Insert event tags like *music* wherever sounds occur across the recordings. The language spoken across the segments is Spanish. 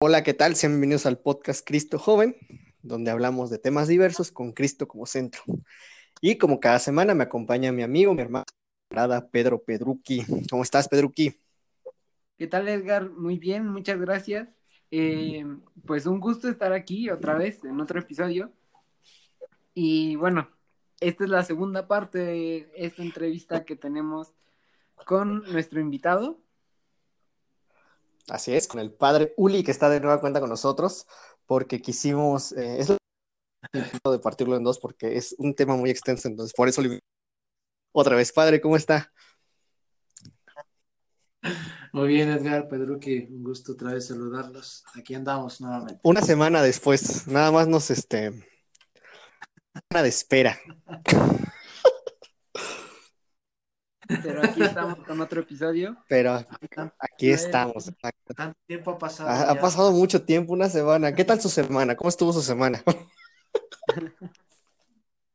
Hola, ¿qué tal? Sean bienvenidos al podcast Cristo Joven, donde hablamos de temas diversos con Cristo como centro. Y como cada semana me acompaña mi amigo, mi hermano, Pedro Pedruqui. ¿Cómo estás, Pedruqui? ¿Qué tal, Edgar? Muy bien, muchas gracias. Eh, pues un gusto estar aquí otra vez en otro episodio. Y bueno, esta es la segunda parte de esta entrevista que tenemos con nuestro invitado, Así es, con el padre Uli, que está de nueva cuenta con nosotros, porque quisimos, eh, es de partirlo en dos, porque es un tema muy extenso, entonces por eso otra vez, padre, ¿cómo está? Muy bien, Edgar, Pedro, que un gusto otra vez saludarlos. Aquí andamos nuevamente. Una semana después, nada más nos, este, una de espera. *laughs* Pero aquí estamos con otro episodio. Pero aquí estamos. Tanto tiempo ha pasado. Ha, pasado mucho tiempo, una semana. ¿Qué tal su semana? ¿Cómo estuvo su semana? *laughs*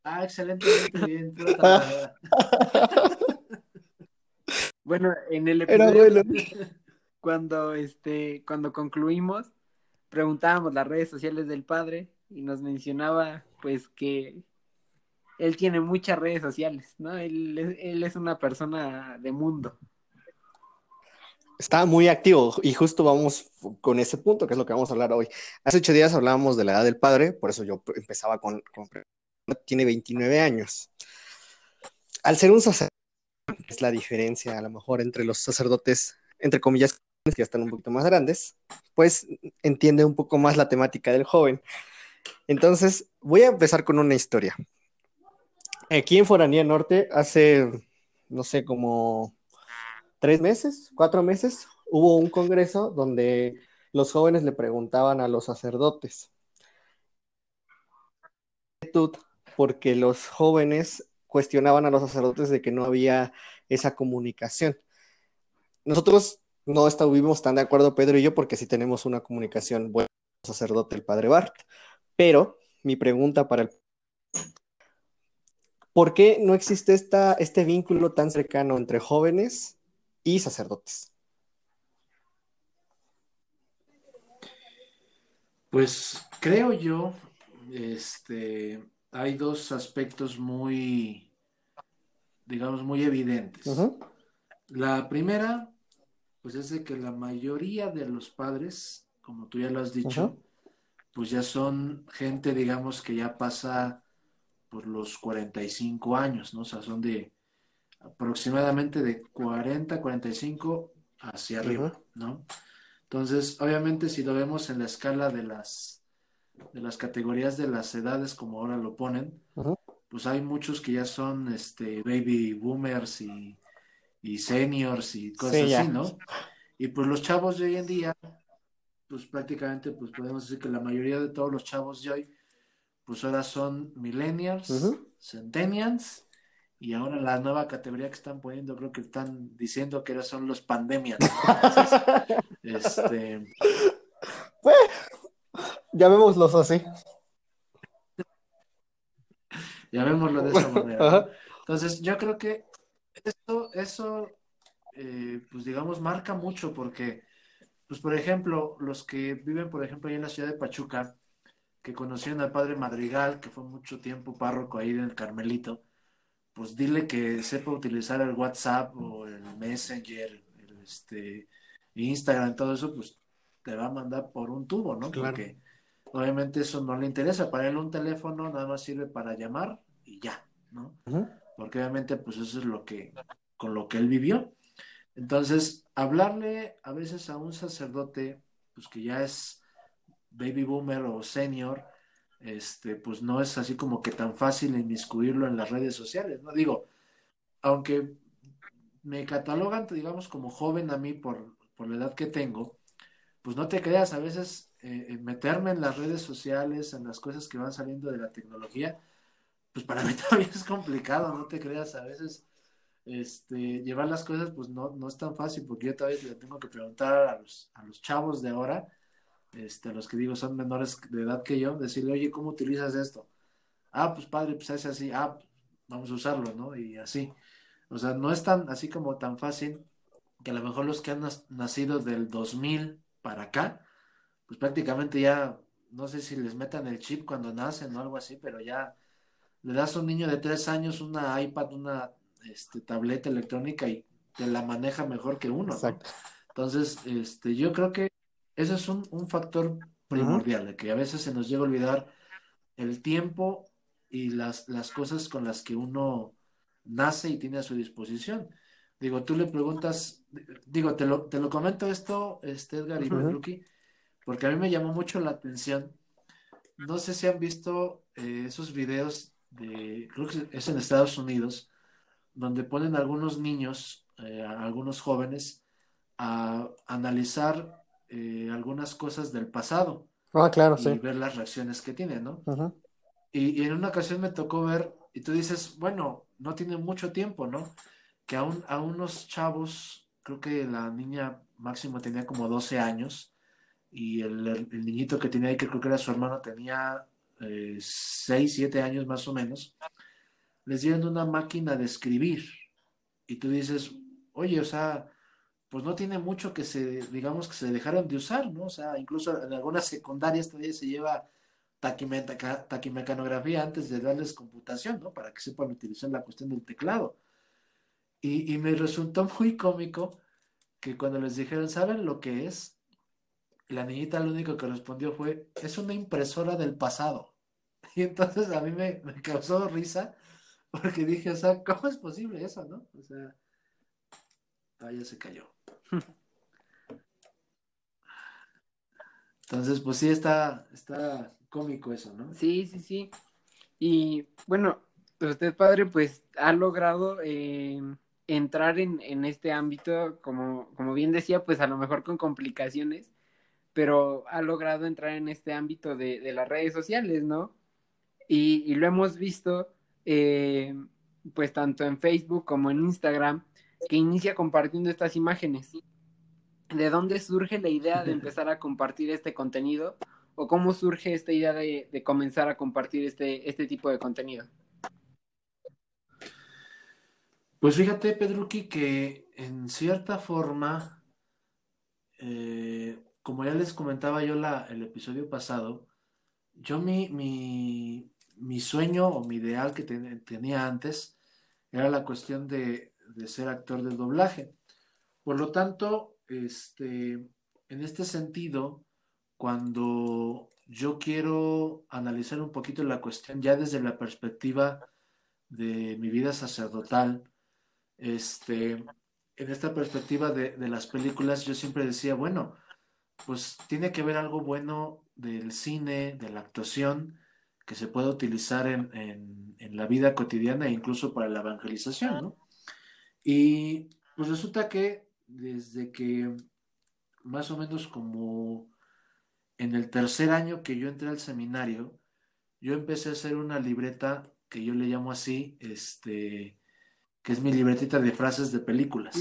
ah, excelente, bien. *laughs* bueno, en el episodio *laughs* cuando este cuando concluimos preguntábamos las redes sociales del padre y nos mencionaba pues que él tiene muchas redes sociales, ¿no? Él, es una persona de mundo. Está muy activo y justo vamos con ese punto, que es lo que vamos a hablar hoy. Hace ocho días hablábamos de la edad del padre, por eso yo empezaba con, con tiene 29 años. Al ser un sacerdote, es la diferencia a lo mejor entre los sacerdotes, entre comillas, que ya están un poquito más grandes, pues entiende un poco más la temática del joven. Entonces, voy a empezar con una historia. Aquí en Foranía Norte, hace, no sé, como tres meses, cuatro meses, hubo un congreso donde los jóvenes le preguntaban a los sacerdotes. Porque los jóvenes cuestionaban a los sacerdotes de que no había esa comunicación. Nosotros no estuvimos tan de acuerdo, Pedro y yo, porque sí tenemos una comunicación buena con el sacerdote, el padre Bart. Pero mi pregunta para el ¿Por qué no existe esta, este vínculo tan cercano entre jóvenes y sacerdotes? Pues creo yo, este, hay dos aspectos muy, digamos, muy evidentes. La primera, pues es de que la mayoría de los padres, como tú ya lo has dicho, pues ya son gente, digamos, que ya pasa por los 45 años, ¿no? O sea, son de aproximadamente de 40, 45 hacia arriba, ¿no? Entonces, obviamente, si lo vemos en la escala de las, de las categorías de las edades, como ahora lo ponen, pues hay muchos que ya son este, baby boomers y, y seniors y cosas así, ¿no? Y pues los chavos de hoy en día, pues prácticamente, pues podemos decir que la mayoría de todos los chavos de hoy, pues ahora son millennials, centennials, y ahora la nueva categoría que están poniendo, creo que están diciendo que ahora son los pandemias. *laughs* este... Pues, llamémoslos así. Llamémoslo de esa manera. Entonces, yo creo que esto, eso, eh, pues digamos, marca mucho porque, pues por ejemplo, los que viven, por ejemplo, ahí en la ciudad de Pachuca, que conocieron al padre Madrigal, que fue mucho tiempo párroco ahí en el Carmelito, pues dile que sepa utilizar el WhatsApp o el Messenger, el este, Instagram, todo eso, pues te va a mandar por un tubo, ¿no? Porque obviamente eso no le interesa. Para él un teléfono nada más sirve para llamar y ya, ¿no? Porque obviamente pues eso es lo que, con lo que él vivió. Entonces, hablarle a veces a un sacerdote, pues que ya es baby boomer o senior, este, pues no es así como que tan fácil inmiscuirlo en las redes sociales, ¿no? Digo, aunque me catalogan, digamos, como joven a mí por, por la edad que tengo, pues no te creas, a veces eh, meterme en las redes sociales, en las cosas que van saliendo de la tecnología, pues para *laughs* mí también es complicado, no te creas, a veces este, llevar las cosas pues no, no es tan fácil, porque yo todavía le tengo que preguntar a los, a los chavos de ahora, este, los que digo son menores de edad que yo, decirle, oye, ¿cómo utilizas esto? Ah, pues padre, pues es así, ah, vamos a usarlo, ¿no? Y así. O sea, no es tan así como tan fácil que a lo mejor los que han nacido del 2000 para acá, pues prácticamente ya, no sé si les metan el chip cuando nacen o algo así, pero ya le das a un niño de tres años una iPad, una este, tableta electrónica y te la maneja mejor que uno. Entonces, este, yo creo que ese es un, un factor primordial, de que a veces se nos llega a olvidar el tiempo y las, las cosas con las que uno nace y tiene a su disposición. Digo, tú le preguntas, digo, te lo, te lo comento esto, este Edgar y uh porque a mí me llamó mucho la atención. No sé si han visto eh, esos videos de, creo que es en Estados Unidos, donde ponen algunos niños, eh, algunos jóvenes, a analizar eh, algunas cosas del pasado. Ah, claro, y ver las reacciones que tienen, ¿no? y, y, en una ocasión me tocó ver, y tú dices, bueno, no tiene mucho tiempo, ¿no? Que aún a unos chavos, creo que la niña máximo tenía como 12 años, y el, el, niñito que tenía ahí, que creo que era su hermano, tenía eh, 6, 7 años más o menos, les dieron una máquina de escribir. Y tú dices, oye, o sea, pues no tiene mucho que se, digamos, que se dejaron de usar, ¿no? O sea, incluso en algunas secundarias todavía se lleva taquimecanografía antes de darles computación, ¿no? Para que sepan utilizar la cuestión del teclado. Y, me resultó *laughs* muy cómico que cuando les dijeron, ¿saben lo que es? La niñita lo único que respondió fue, es una impresora del pasado. *laughs* Y entonces a mí me, me causó risa porque dije, o sea, ¿cómo es posible eso, no? O sea, ah, ya se cayó. Entonces, pues sí, está, está cómico eso, ¿no? Sí, sí, sí. Y bueno, usted, padre, pues ha logrado eh, entrar en, en, este ámbito, como, como bien decía, pues a lo mejor con complicaciones, pero ha logrado entrar en este ámbito de, de las redes sociales, ¿no? Y, lo hemos visto, eh, pues tanto en Facebook como en Instagram, que inicia compartiendo estas imágenes. De dónde surge la idea de empezar a compartir este contenido o cómo surge esta idea de, comenzar a compartir este, este tipo de contenido. Pues fíjate, Pedruki, que en cierta forma, eh, como ya les comentaba yo la, el episodio pasado, yo mi, mi, mi sueño o mi ideal que tenía antes era la cuestión de, de ser actor de doblaje. Por lo tanto, este, en este sentido, cuando yo quiero analizar un poquito la cuestión ya desde la perspectiva de mi vida sacerdotal, este, en esta perspectiva de, las películas, yo siempre decía, bueno, pues tiene que haber algo bueno del cine, de la actuación, que se pueda utilizar en, en, en la vida cotidiana e incluso para la evangelización, ¿no? Y pues resulta que desde que más o menos como en el tercer año que yo entré al seminario, yo empecé a hacer una libreta que yo le llamo así, este, que es mi libretita de frases de películas.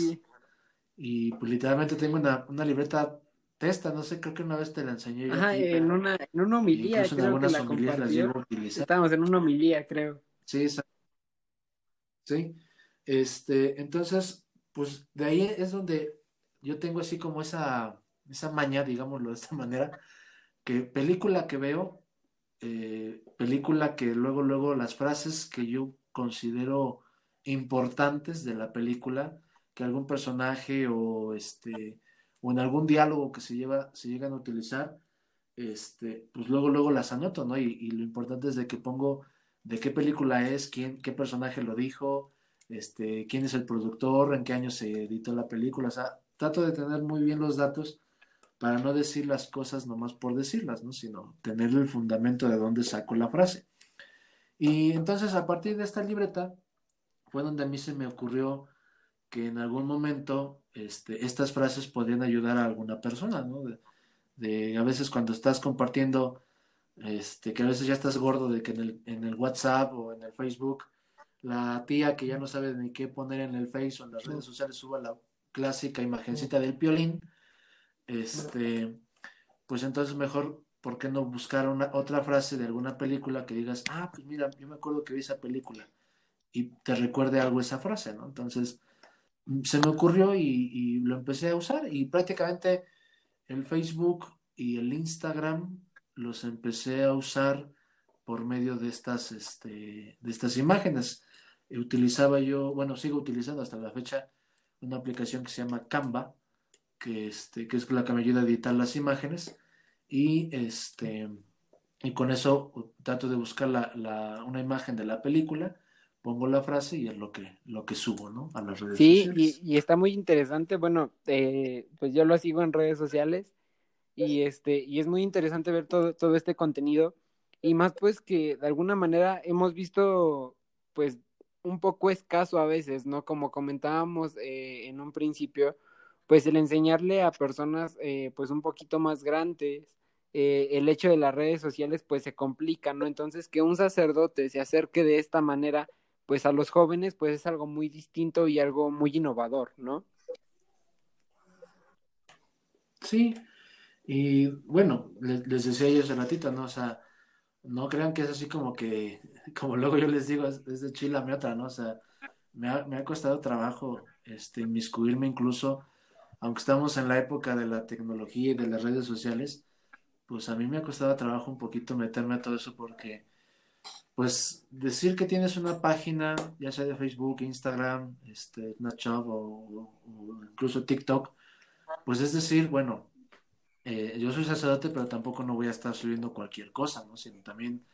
Y pues literalmente tengo una, una, libreta testa, no sé, creo que una vez te la enseñé. Yo Ajá, en, una, en una homilía. Creo en algunas que la homilías las llevo a utilizar. Estábamos en una homilía, creo. Sí, sí. Este, entonces, pues de ahí es donde yo tengo así como esa, esa maña, digámoslo de esta *laughs* manera, que película que veo, eh, película que luego, luego las frases que yo considero importantes de la película, que algún personaje o este o en algún diálogo que se lleva, se llegan a utilizar, este, pues luego, luego las anoto, ¿no? Y, y lo importante es de que pongo de qué película es, quién, qué personaje lo dijo, este, quién es el productor, en qué año se editó la película, o sea, trato de tener muy bien los datos para no decir las cosas nomás por decirlas, ¿no? Sino tener el fundamento de dónde saco la frase. Y entonces a partir de esta libreta fue donde a mí se me ocurrió que en algún momento este, estas frases podrían ayudar a alguna persona, ¿no? De, a veces cuando estás compartiendo, este, que a veces ya estás gordo de que en el, en el WhatsApp o en el Facebook la tía que ya no sabe ni qué poner en el Face o en las redes sociales suba la clásica imagencita del piolín, este, pues entonces mejor, ¿por qué no buscar una, otra frase de alguna película que digas, ah, pues mira, yo me acuerdo que vi esa película y te recuerde algo esa frase, ¿no? Entonces, se me ocurrió y, y lo empecé a usar y prácticamente el Facebook y el Instagram los empecé a usar por medio de estas, este, de estas imágenes. Utilizaba yo, bueno, sigo utilizando hasta la fecha una aplicación que se llama Canva, que, este, que es la que me ayuda a editar las imágenes y, este, y con eso trato de buscar la, una imagen de la película, pongo la frase y es lo que, lo que subo ¿no? a las redes sociales. Sí, y, está muy interesante. Bueno, eh, pues yo lo sigo en redes sociales y, este, y es muy interesante ver todo, todo este contenido y más pues que de alguna manera hemos visto pues un poco escaso a veces, ¿no? Como comentábamos eh, en un principio, pues el enseñarle a personas eh, pues un poquito más grandes, eh, el hecho de las redes sociales pues se complica, ¿no? Entonces que un sacerdote se acerque de esta manera pues a los jóvenes pues es algo muy distinto y algo muy innovador, ¿no? Sí, y bueno, les, decía yo hace ratito, ¿no? O sea, no crean que es así como que, *laughs* como luego yo les digo, es, de chila mi otra, ¿no? O sea, me ha, me ha costado trabajo este, inmiscuirme incluso, aunque estamos en la época de la tecnología y de las redes sociales, pues a mí me ha costado trabajo un poquito meterme a todo eso porque, pues, decir que tienes una página, ya sea de Facebook, Instagram, este, Snapchat o, o incluso TikTok, pues es decir, bueno, eh, yo soy sacerdote, pero tampoco no voy a estar subiendo cualquier cosa, ¿no? Sino también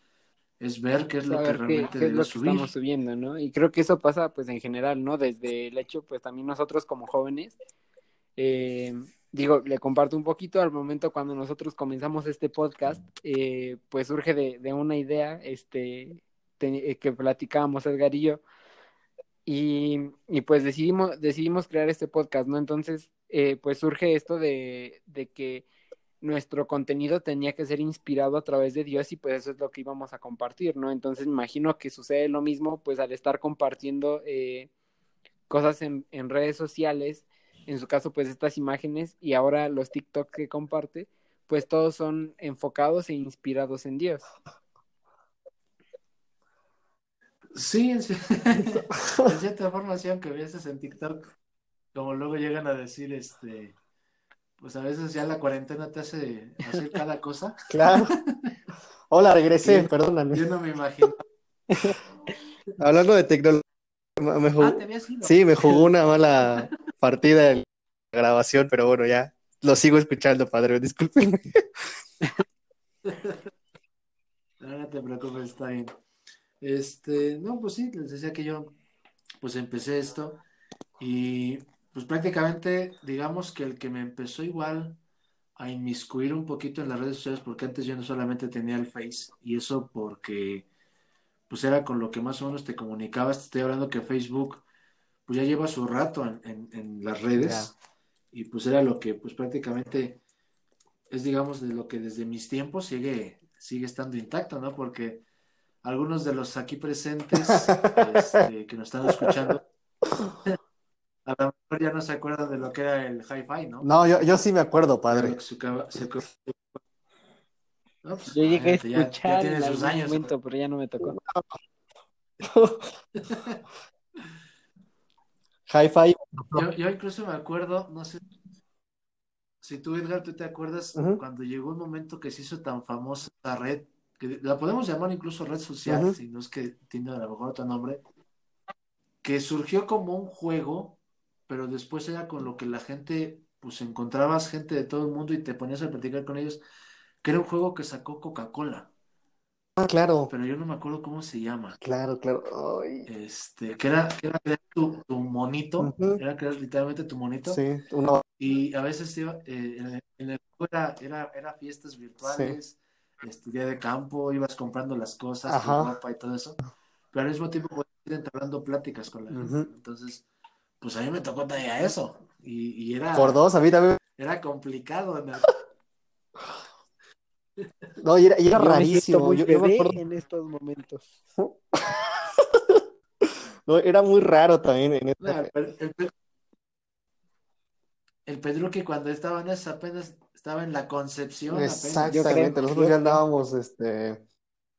es ver qué es lo que realmente qué, estamos subiendo, ¿no? Y creo que eso pasa, pues, en general, ¿no? Desde el hecho, pues, también nosotros como jóvenes, eh, digo, le comparto un poquito al momento cuando nosotros comenzamos este podcast, eh, pues surge de, una idea, este, que platicábamos Edgar y yo, y, y, pues decidimos, decidimos crear este podcast, ¿no? Entonces, pues surge esto de, de que nuestro contenido tenía que ser inspirado a través de Dios y pues eso es lo que íbamos a compartir, ¿no? Entonces me imagino que sucede lo mismo pues al estar compartiendo eh, cosas en, en, redes sociales, en su caso pues estas imágenes y ahora los TikTok que comparte, pues todos son enfocados e inspirados en Dios. Sí, en, *laughs* *laughs* cierta forma, sí, aunque veas en TikTok, como luego llegan a decir, este, pues a veces ya la cuarentena te hace hacer cada cosa. *laughs* Claro. Hola, regresé, perdóname. Yo no me imagino. *laughs* Hablando de tecnología, me jugó... ah, sí, me jugó una mala partida en la grabación, pero bueno, ya lo sigo escuchando, padre, discúlpenme. *laughs* No, no te preocupes, está bien. Este, no, pues sí, les decía que yo, pues empecé esto y pues prácticamente, digamos que el que me empezó igual a inmiscuir un poquito en las redes sociales, porque antes yo no solamente tenía el Face, y eso porque pues era con lo que más o menos te comunicabas, te estoy hablando que Facebook pues ya lleva su rato en, en, las redes, y pues era lo que pues prácticamente es digamos de lo que desde mis tiempos sigue, sigue estando intacto, ¿no? Porque algunos de los aquí presentes *laughs* este, que nos están escuchando *laughs* a lo mejor ya no se acuerda de lo que era el hi-fi, ¿no? No, yo, yo sí me acuerdo, padre. Pues, yo llegué a escuchar ya, en algún años, momento, pero ya no me tocó. *laughs* Hi-Fi. Yo, yo, incluso me acuerdo, no sé si tú, Edgar, tú te acuerdas cuando llegó un momento que se hizo tan famosa la red, que la podemos llamar incluso red social, si no es que tiene a lo mejor otro nombre, que surgió como un juego pero después era con lo que la gente, pues encontrabas gente de todo el mundo y te ponías a platicar con ellos, que era un juego que sacó Coca-Cola. Ah, claro. Pero yo no me acuerdo cómo se llama. Claro, claro. Este, que era, que era tu, tu, monito, era que era literalmente tu monito. Sí, uno. Y a veces iba, eh, en, el juego era, era, era, fiestas virtuales, este, día de campo, ibas comprando las cosas, tu ropa y todo eso. Pero al mismo tiempo podías ir entablando pláticas con la gente. Entonces, pues a mí me tocó todavía eso. Y, era. Por dos, a mí también. Era complicado, ¿no? *laughs* No, y era, y era rarísimo. yo, yo me acuerdo... en estos momentos. *laughs* no, era muy raro también en este... el, Pedro que cuando estaba en esa apenas estaba en la concepción. Exactamente, nosotros ya andábamos, este,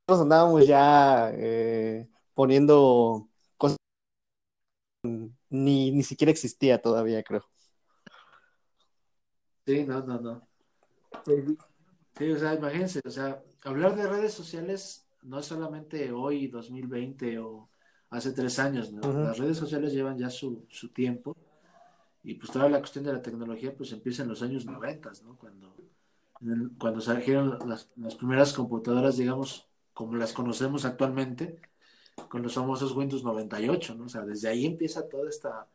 nosotros andábamos ya eh, poniendo cosas ni, ni siquiera existía todavía, creo. Sí, no, no, no. Sí, o sea, imagínense, o sea, hablar de redes sociales no es solamente hoy, 2020 o hace tres años, ¿no? Las redes sociales llevan ya su, su tiempo y pues toda la cuestión de la tecnología pues empieza en los años 90, ¿no? Cuando, cuando surgieron las, las primeras computadoras, digamos, como las conocemos actualmente, con los famosos Windows 98, ¿no? O sea, desde ahí empieza toda esta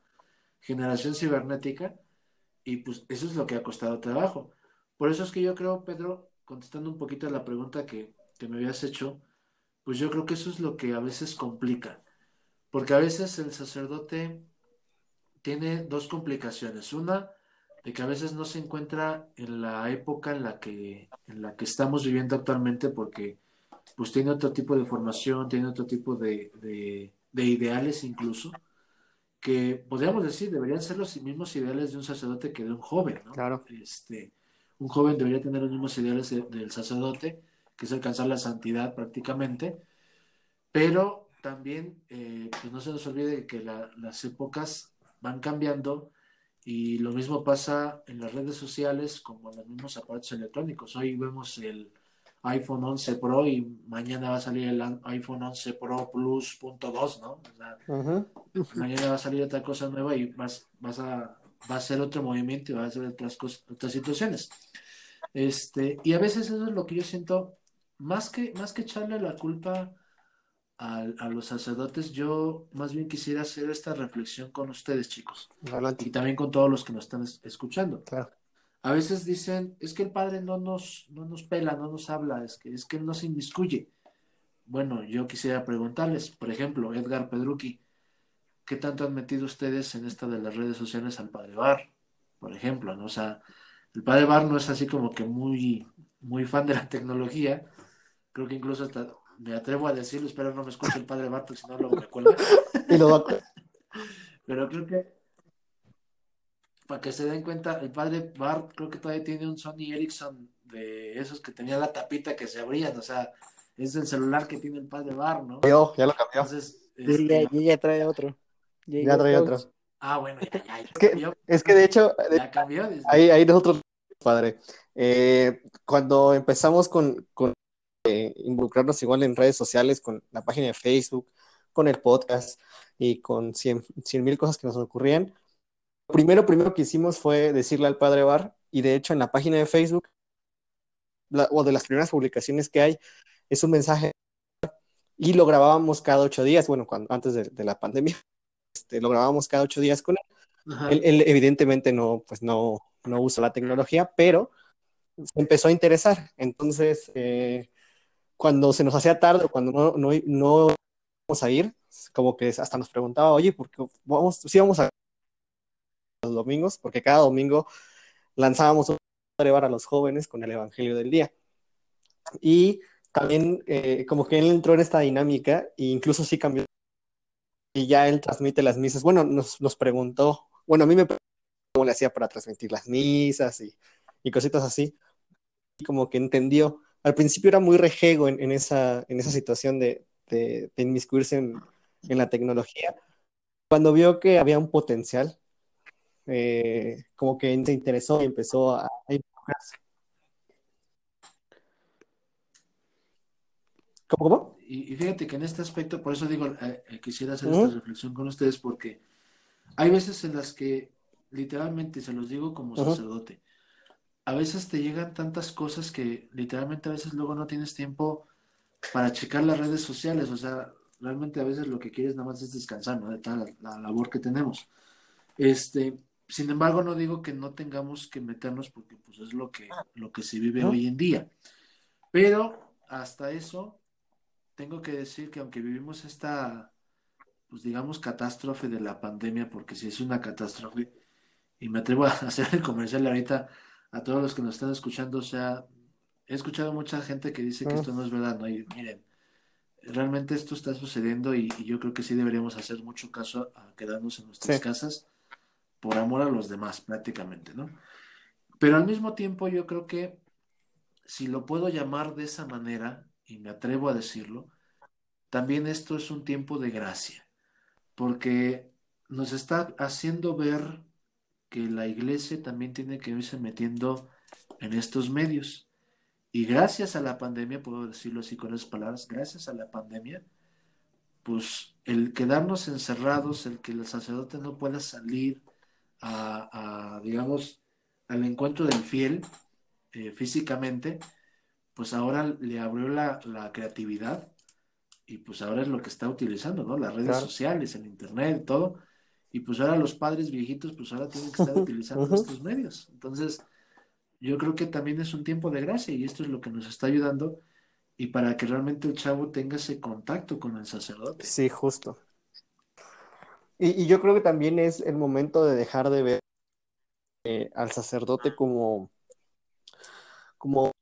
generación cibernética y pues eso es lo que ha costado trabajo. Por eso es que yo creo, Pedro, contestando un poquito a la pregunta que, que me habías hecho, pues yo creo que eso es lo que a veces complica, porque a veces el sacerdote tiene dos complicaciones. Una, de que a veces no se encuentra en la época en la que, en la que estamos viviendo actualmente, porque pues tiene otro tipo de formación, tiene otro tipo de, de, ideales incluso, que podríamos decir deberían ser los mismos ideales de un sacerdote que de un joven, ¿no? Claro. Este, un joven debería tener los mismos ideales del sacerdote, que es alcanzar la santidad prácticamente, pero también eh, pues no se nos olvide que las épocas van cambiando y lo mismo pasa en las redes sociales como en los mismos aparatos electrónicos. Hoy vemos el iPhone 11 Pro y mañana va a salir el iPhone 11 Pro Plus punto .2, ¿no? Mañana va a salir otra cosa nueva y vas, vas a, va a ser otro movimiento y va a ser otras, cosas, otras situaciones. Este, y a veces eso es lo que yo siento, más que, más que echarle la culpa a, a los sacerdotes, yo más bien quisiera hacer esta reflexión con ustedes, chicos. Y también con todos los que nos están escuchando. Claro a veces dicen, es que el padre no nos, no nos pela, no nos habla, es que, es que no se inmiscuye. Bueno, yo quisiera preguntarles, por ejemplo, Edgar Pedrucci, ¿qué tanto han metido ustedes en esta de las redes sociales al padre Bar? Por ejemplo, ¿no? O sea, el padre Bar no es así como que muy, muy fan de la tecnología. Creo que incluso hasta me atrevo a decirlo, espero no me escuche el padre Bar, porque si no luego me cuelga. *laughs* Pero creo que para que se den cuenta, el padre Bart creo que todavía tiene un Sony Ericsson de esos que tenía la tapita que se abrían, o sea, es el celular que tiene el padre Bart, ¿no? Yo, ya lo cambió. Entonces, este... ya, trae otro. Ya, trae otro. Ah, bueno, ya, ya, es, que, es que de hecho, ya cambió. Ahí, ahí nosotros, padre, eh, cuando empezamos con, con eh, involucrarnos igual en redes sociales, con la página de Facebook, con el podcast y con cien mil cosas que nos ocurrían, primero, primero que hicimos fue decirle al padre Bar, y de hecho en la página de Facebook, o de las primeras publicaciones que hay, es un mensaje, y lo grabábamos cada ocho días, bueno, cuando, antes de, la pandemia, este, lo grabábamos cada ocho días con él. él. evidentemente no, pues no, no usa la tecnología, pero se empezó a interesar. Entonces, eh, cuando se nos hacía tarde o cuando no, no, no íbamos a ir, como que hasta nos preguntaba, oye, ¿por qué vamos, sí vamos a los domingos, porque cada domingo lanzábamos un para los jóvenes con el Evangelio del día. Y también eh, como que él entró en esta dinámica e incluso sí cambió. Y ya él transmite las misas. Bueno, nos, nos preguntó, bueno, a mí me preguntó cómo le hacía para transmitir las misas y, y cositas así. Y como que entendió. Al principio era muy rejego en, esa, en esa situación de, de, de inmiscuirse en la tecnología. Cuando vio que había un potencial, eh, como que se interesó y empezó a, involucrarse. ¿Cómo, cómo? Y, fíjate que en este aspecto, por eso digo, eh, eh, quisiera hacer esta reflexión con ustedes, porque hay veces en las que, literalmente, se los digo como sacerdote, a veces te llegan tantas cosas que literalmente a veces luego no tienes tiempo para checar las redes sociales, o sea, realmente a veces lo que quieres nada más es descansar, ¿no? De toda la labor que tenemos. Este, sin embargo, no digo que no tengamos que meternos porque pues es lo que, lo que se vive hoy en día. Pero hasta eso, tengo que decir que aunque vivimos esta, pues digamos, catástrofe de la pandemia, porque si es una catástrofe, y me atrevo a *laughs* hacer el comercial ahorita a todos los que nos están escuchando, o sea, he escuchado mucha gente que dice que esto no es verdad, ¿no? Y miren, realmente esto está sucediendo y, yo creo que sí deberíamos hacer mucho caso a quedarnos en nuestras casas por amor a los demás prácticamente, ¿no? Pero al mismo tiempo yo creo que si lo puedo llamar de esa manera, y me atrevo a decirlo, también esto es un tiempo de gracia, porque nos está haciendo ver que la iglesia también tiene que irse metiendo en estos medios. Y gracias a la pandemia, puedo decirlo así con esas palabras, gracias a la pandemia, pues el quedarnos encerrados, el que el sacerdote no pueda salir a, digamos, al encuentro del fiel eh, físicamente, pues ahora le abrió la, creatividad y pues ahora es lo que está utilizando, ¿no? Las redes sociales, el internet, todo. Y pues ahora los padres viejitos, pues ahora tienen que estar *laughs* utilizando estos medios. Entonces, yo creo que también es un tiempo de gracia y esto es lo que nos está ayudando y para que realmente el chavo tenga ese contacto con el sacerdote. Sí, justo. Y, yo creo que también es el momento de dejar de ver eh, al sacerdote como, como,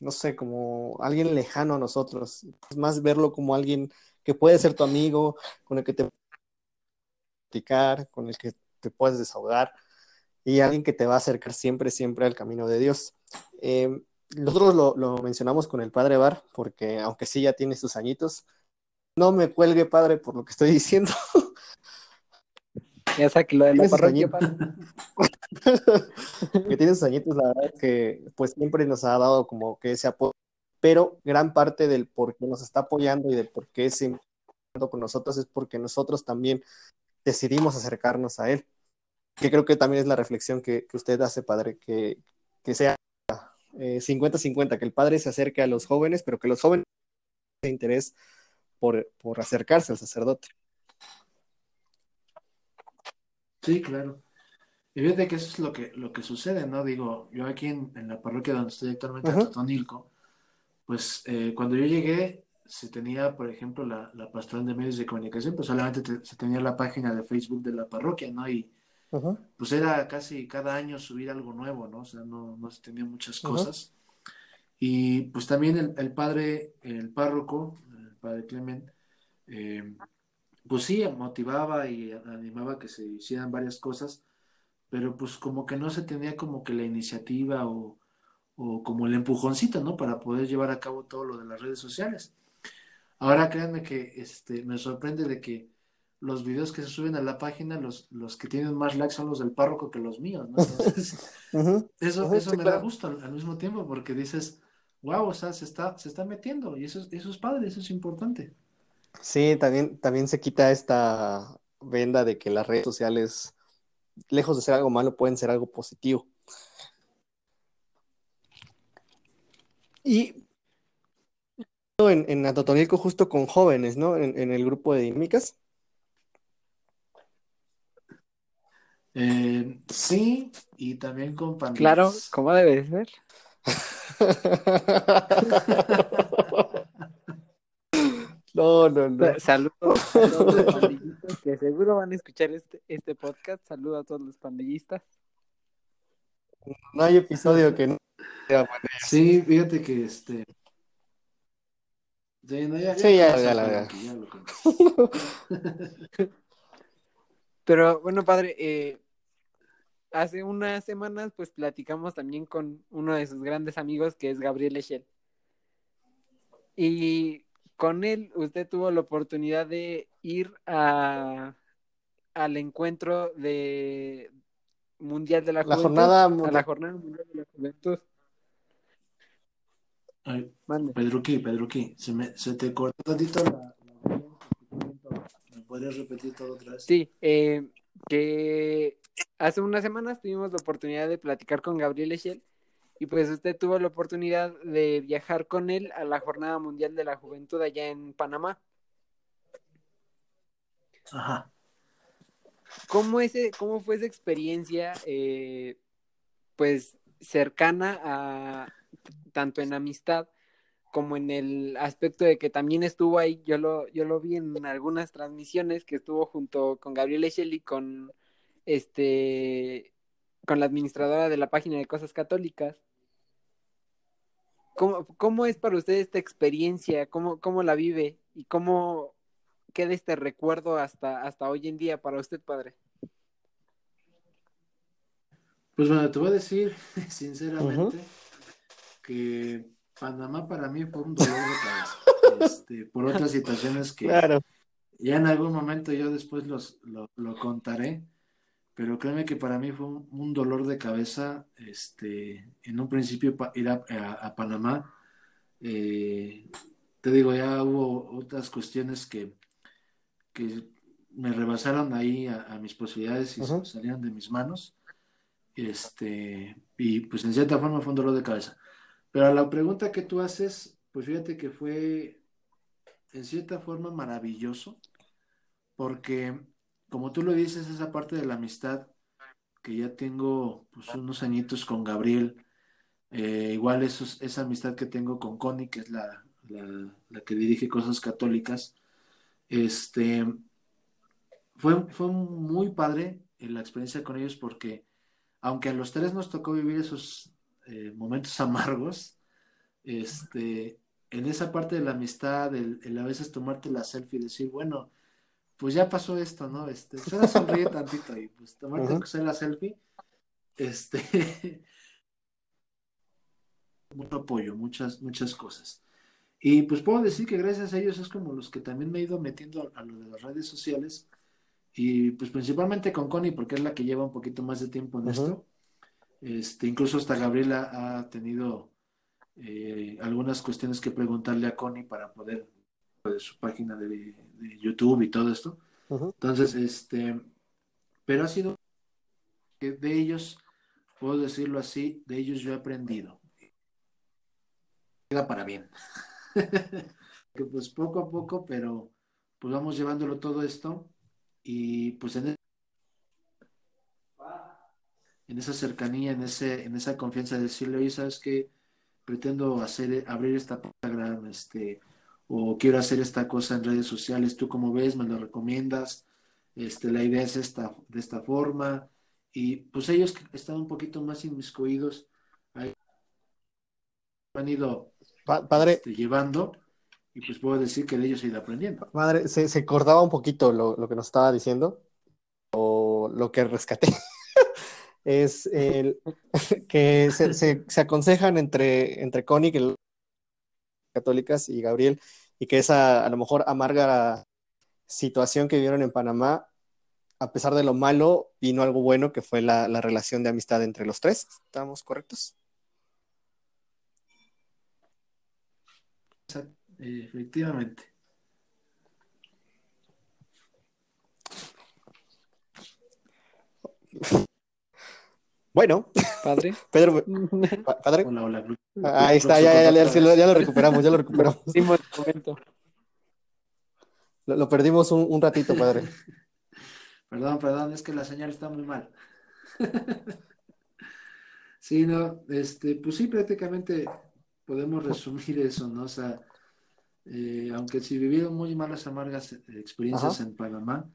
no sé, como alguien lejano a nosotros. Es más verlo como alguien que puede ser tu amigo, con el que te platicar, con el que te puedes desahogar y alguien que te va a acercar siempre, siempre al camino de Dios. Eh, nosotros lo, mencionamos con el padre Bar, porque aunque sí ya tiene sus añitos, no me cuelgue, padre, por lo que estoy diciendo. Ya que lo de la parroquia, que tiene sus añitos, la verdad es que pues siempre nos ha dado como que ese apoyo, pero gran parte del por qué nos está apoyando y del por qué se con nosotros es porque nosotros también decidimos acercarnos a él. Que creo que también es la reflexión que, que usted hace, padre, que, que sea 50-50, eh, que el padre se acerque a los jóvenes, pero que los jóvenes tengan interés por, por acercarse al sacerdote. Sí, claro. Y fíjate que eso es lo que, lo que sucede, ¿no? Digo, yo aquí en, la parroquia donde estoy actualmente, en Totonilco, pues eh, cuando yo llegué, se tenía, por ejemplo, la, la pastoral de medios de comunicación, pues solamente se tenía la página de Facebook de la parroquia, ¿no? Y, pues era casi cada año subir algo nuevo, ¿no? O sea, no, no se tenía muchas cosas. Y pues también el, padre, el párroco, el padre Clement, eh, pues sí, motivaba y animaba que se hicieran varias cosas, pero pues como que no se tenía como que la iniciativa o, o como el empujoncito, ¿no? Para poder llevar a cabo todo lo de las redes sociales. Ahora créanme que este, me sorprende de que los videos que se suben a la página, los, los que tienen más likes son los del párroco que los míos, ¿no? *laughs* eso, eso me da gusto al, mismo tiempo porque dices, wow, o sea, se está, se está metiendo y eso, eso es padre, eso es importante. Sí, también, también se quita esta venda de que las redes sociales, lejos de ser algo malo, pueden ser algo positivo. Y en, en Atotonilco justo con jóvenes, ¿no? En, en el grupo de dinámicas. Eh, sí, y también con pandillas. Claro, ¿cómo debe ser? No, no, no. Saludos a todos los pandillistas que seguro van a escuchar este, este podcast. Saludos a todos los pandillistas. No hay episodio que no sea Sí, fíjate que este. Sí, ya, sí, ya, ya, la verdad. *laughs* Pero bueno, padre, eh, hace unas semanas pues platicamos también con uno de sus grandes amigos que es Gabriel Echel. Y con él usted tuvo la oportunidad de ir a al encuentro de mundial de la, la jornada a la jornada mundial de la juventud. Ay, Pedruqui, Pedruqui, se, me, se te cortó tantito la, ¿Me podrías repetir todo otra vez? Sí, eh, que hace unas semanas tuvimos la oportunidad de platicar con Gabriel Echel y pues usted tuvo la oportunidad de viajar con él a la Jornada Mundial de la Juventud allá en Panamá. Ajá. ¿Cómo, ese, cómo fue esa experiencia, eh, pues, cercana a, tanto en amistad como en el aspecto de que también estuvo ahí, yo lo, yo lo vi en algunas transmisiones que estuvo junto con Gabriel Echel y con este con la administradora de la página de cosas católicas. ¿Cómo, cómo es para usted esta experiencia? ¿Cómo, ¿Cómo la vive? ¿Y cómo queda este recuerdo hasta, hasta hoy en día para usted, padre? Pues bueno, te voy a decir *laughs* sinceramente que Panamá para mí fue un dolor de cabeza. Este, por otras situaciones que ya en algún momento yo después los, lo, lo contaré pero créeme que para mí fue un, dolor de cabeza, este, en un principio ir a, Panamá, eh, te digo, ya hubo otras cuestiones que, que me rebasaron ahí a, mis posibilidades y salían de mis manos, este, y pues en cierta forma fue un dolor de cabeza. Pero a la pregunta que tú haces, pues fíjate que fue en cierta forma maravilloso, porque como tú lo dices, esa parte de la amistad que ya tengo pues, unos añitos con Gabriel, eh, igual esa amistad que tengo con Connie, que es la, la, que dirige Cosas Católicas, este, fue, fue muy padre la experiencia con ellos porque aunque a los tres nos tocó vivir esos eh, momentos *laughs* amargos, este, en esa parte de la amistad, el, a veces tomarte la selfie y decir, bueno, pues ya pasó esto, ¿no? Este, solo sonríe tantito y pues tomarte la selfie, este, *laughs* mucho apoyo, muchas, muchas cosas. Y pues puedo decir que gracias a ellos es como los que también me he ido metiendo a, lo de las redes sociales y pues principalmente con Connie porque es la que lleva un poquito más de tiempo en esto. Este, incluso hasta Gabriela ha tenido eh, algunas cuestiones que preguntarle a Connie para poder de su página de, YouTube y todo esto. Entonces, este, pero ha sido que de ellos, puedo decirlo así, de ellos yo he aprendido. Queda para bien. *laughs* que pues poco a poco, pero pues vamos llevándolo todo esto y pues en, en esa cercanía, en ese, en esa confianza de decirle, oye, sabes que pretendo hacer, abrir esta Instagram, este, o quiero hacer esta cosa en redes sociales, tú como ves, me lo recomiendas, este, la idea es esta, de esta forma, y pues ellos que están un poquito más inmiscuidos, ahí han ido padre, este, llevando, y pues puedo decir que de ellos he ido aprendiendo. Madre, se, se acordaba un poquito lo, lo, que nos estaba diciendo, o lo que rescaté. Es el, *laughs* que se, se, se, aconsejan entre, entre Connie, que católicas y Gabriel, y que esa a lo mejor amarga situación que vivieron en Panamá, a pesar de lo malo, vino algo bueno que fue la, la relación de amistad entre los tres. ¿Estamos correctos? Efectivamente. *laughs* Bueno, padre. *laughs* Pedro, *laughs* padre. Ahí está, ya, ya, ya, ya, lo recuperamos, ya lo recuperamos. Lo, lo perdimos un, un, ratito, padre. *laughs* perdón, perdón, es que la señal está muy mal. sí, no, este, pues sí, prácticamente podemos resumir eso, ¿no? O sea, eh, aunque si vivieron muy malas, amargas experiencias en Panamá,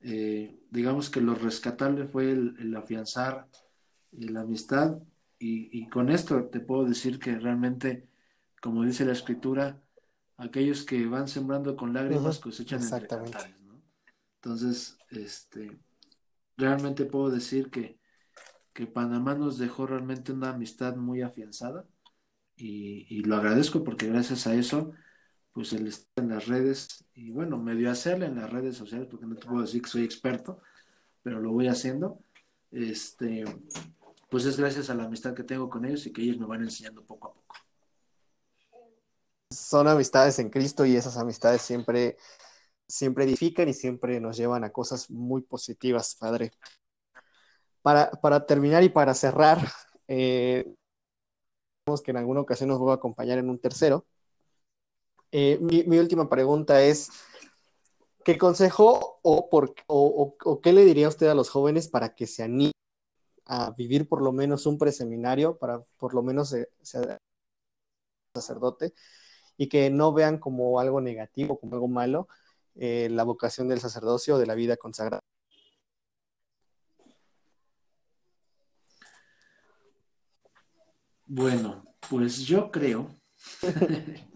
eh, digamos que lo rescatable fue el, el afianzar la amistad. Y, con esto te puedo decir que realmente, como dice la escritura, aquellos que van sembrando con lágrimas cosechan entre cantares, Entonces, este, realmente puedo decir que, que Panamá nos dejó realmente una amistad muy afianzada y, lo agradezco porque gracias a eso, pues el estar en las redes y bueno, medio hacerle en las redes sociales, porque no te puedo decir que soy experto, pero lo voy haciendo. Este, pues es gracias a la amistad que tengo con ellos y que ellos me van enseñando poco a poco. Son amistades en Cristo y esas amistades siempre, siempre edifican y siempre nos llevan a cosas muy positivas, Padre. Para, para terminar y para cerrar, eh, que en alguna ocasión nos voy a acompañar en un tercero. Eh, mi, mi, última pregunta es, ¿qué consejo o, por, o, o, qué le diría usted a los jóvenes para que se animen a vivir por lo menos un preseminario para por lo menos ser sacerdote y que no vean como algo negativo, como algo malo, eh, la vocación del sacerdocio, de la vida consagrada. Bueno, pues yo creo, *laughs*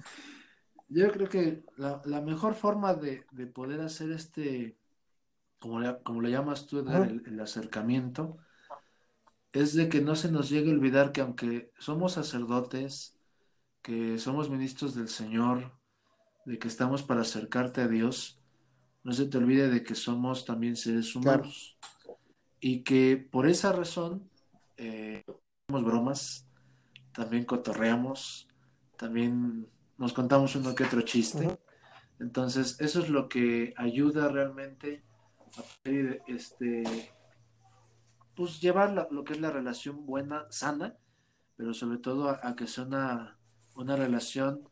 yo creo que la, la mejor forma de, de, poder hacer este, como le, como le llamas tú, el, el acercamiento, es de que no se nos llegue a olvidar que aunque somos sacerdotes, que somos ministros del Señor, de que estamos para acercarte a Dios, no se te olvide de que somos también seres humanos. Y que por esa razón eh, hacemos bromas, también cotorreamos, también nos contamos uno que otro chiste. Entonces, eso es lo que ayuda realmente a este, pues llevar lo que es la relación buena, sana, pero sobre todo a, que sea una, una, relación,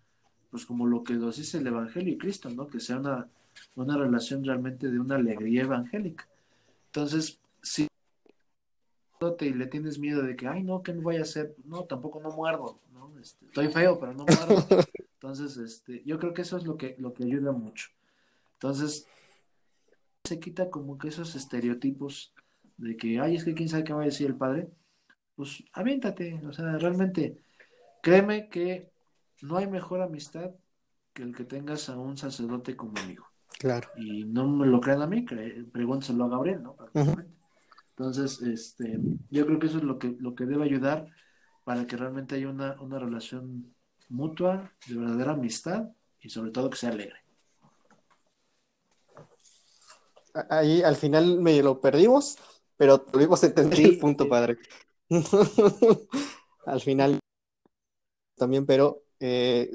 pues como lo que nos dice el Evangelio y Cristo, ¿no? Que sea una, una relación realmente de una alegría evangélica. Entonces, si y le tienes miedo de que, ay, no, que no voy a hacer, no, tampoco no muerdo, ¿no? Este, estoy feo, pero no muerdo. *laughs* Entonces, este, yo creo que eso es lo que, lo que ayuda mucho. Entonces, se quita como que esos estereotipos de que, ay, es que quién sabe qué va a decir el padre, pues aviéntate, o sea, realmente, créeme que no hay mejor amistad que el que tengas a un sacerdote como amigo. Claro. Y no me lo crean a mí, pregúntenselo a Gabriel, ¿no? Entonces, este, yo creo que eso es lo que, lo que debe ayudar para que realmente haya una, una relación mutua, de verdadera amistad y sobre todo que sea alegre. Ahí al final me lo perdimos, pero tuvimos entender el punto, padre. *laughs* al final también, pero eh,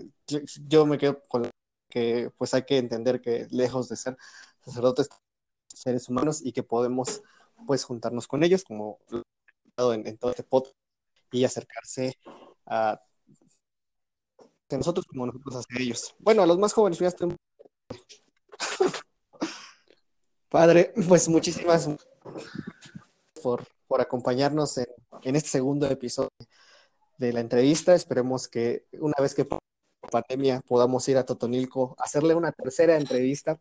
yo me quedo con que pues hay que entender que lejos de ser sacerdotes, seres humanos y que podemos pues juntarnos con ellos como en, en todo este podcast y acercarse a nosotros como nosotros hacia ellos. Bueno, a los más jóvenes ya estoy... *laughs* Padre, pues muchísimas por, por acompañarnos en, en, este segundo episodio de la entrevista. Esperemos que una vez que pandemia podamos ir a Totonilco hacerle una tercera entrevista.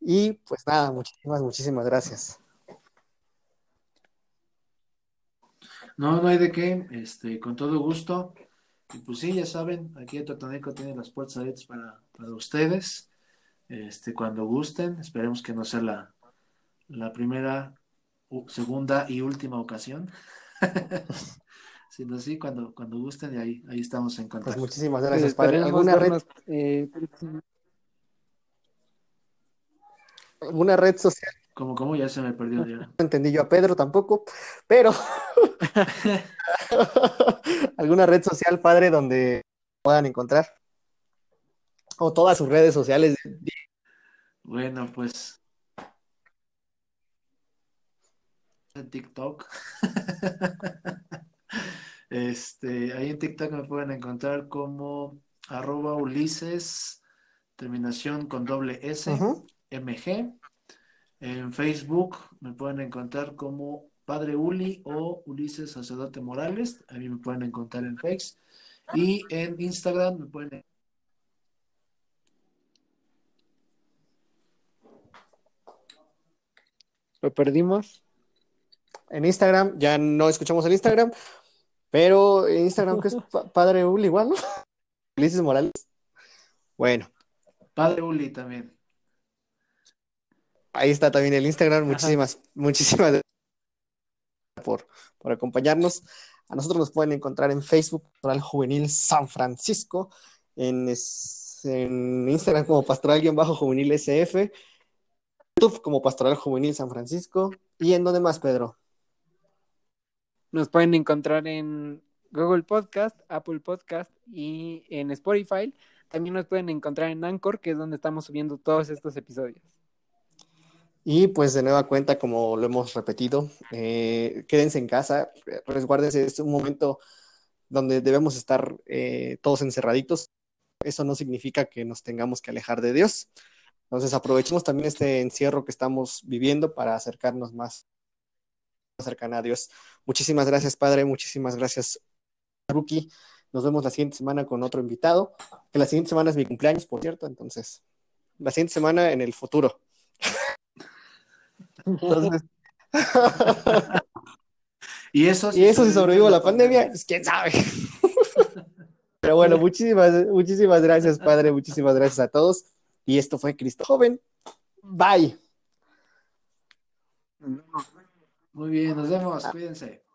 Y pues nada, muchísimas, muchísimas gracias. No, no hay de qué, este, con todo gusto. Y pues sí, ya saben, aquí en Totoneco tiene las puertas abiertas para, para ustedes. Este, cuando gusten, esperemos que no sea la, la primera, segunda y última ocasión. *laughs* sino sí, cuando, cuando gusten, y ahí, ahí estamos en contacto. Pues muchísimas gracias, padre. ¿Alguna red, eh, ¿Alguna red social como, como ya se me perdió. Ya. No entendí yo a Pedro tampoco, pero *laughs* alguna red social, padre, donde puedan encontrar. O todas sus redes sociales. Bueno, pues. En TikTok. *laughs* este, ahí en TikTok me pueden encontrar como arroba Ulises, terminación con doble S, MG. En Facebook me pueden encontrar como Padre Uli o Ulises Sacerdote Morales. A mí me pueden encontrar en Facebook. Y en Instagram me pueden ¿Lo perdimos? En Instagram, ya no escuchamos el Instagram, pero Instagram que es Padre Uli igual, ¿no? *laughs* Ulises Morales. Bueno. Padre Uli también. Ahí está también el Instagram. Muchísimas, muchísimas gracias por, por acompañarnos. A nosotros nos pueden encontrar en Facebook, Pastoral Juvenil San Francisco, en, en Instagram como Pastoral-Juvenil SF, YouTube como Pastoral Juvenil San Francisco. ¿Y en dónde más, Pedro? Nos pueden encontrar en Google Podcast, Apple Podcast y en Spotify. También nos pueden encontrar en Anchor, que es donde estamos subiendo todos estos episodios. Y pues de nueva cuenta, como lo hemos repetido, eh, quédense en casa, resguárdense, es un momento donde debemos estar eh, todos encerraditos. Eso no significa que nos tengamos que alejar de Dios. Entonces aprovechemos también este encierro que estamos viviendo para acercarnos más cercana a Dios. Muchísimas gracias, Padre. Muchísimas gracias, Ruki. Nos vemos la siguiente semana con otro invitado. Que la siguiente semana es mi cumpleaños, por cierto. Entonces, la siguiente semana en el futuro. *laughs* *laughs* y eso, y eso si sobrevivo a la pandemia, pues quién sabe. *laughs* Pero bueno, muchísimas, muchísimas gracias, padre. Muchísimas gracias a todos. Y esto fue Cristo Joven. Bye. Muy bien, nos vemos. Cuídense.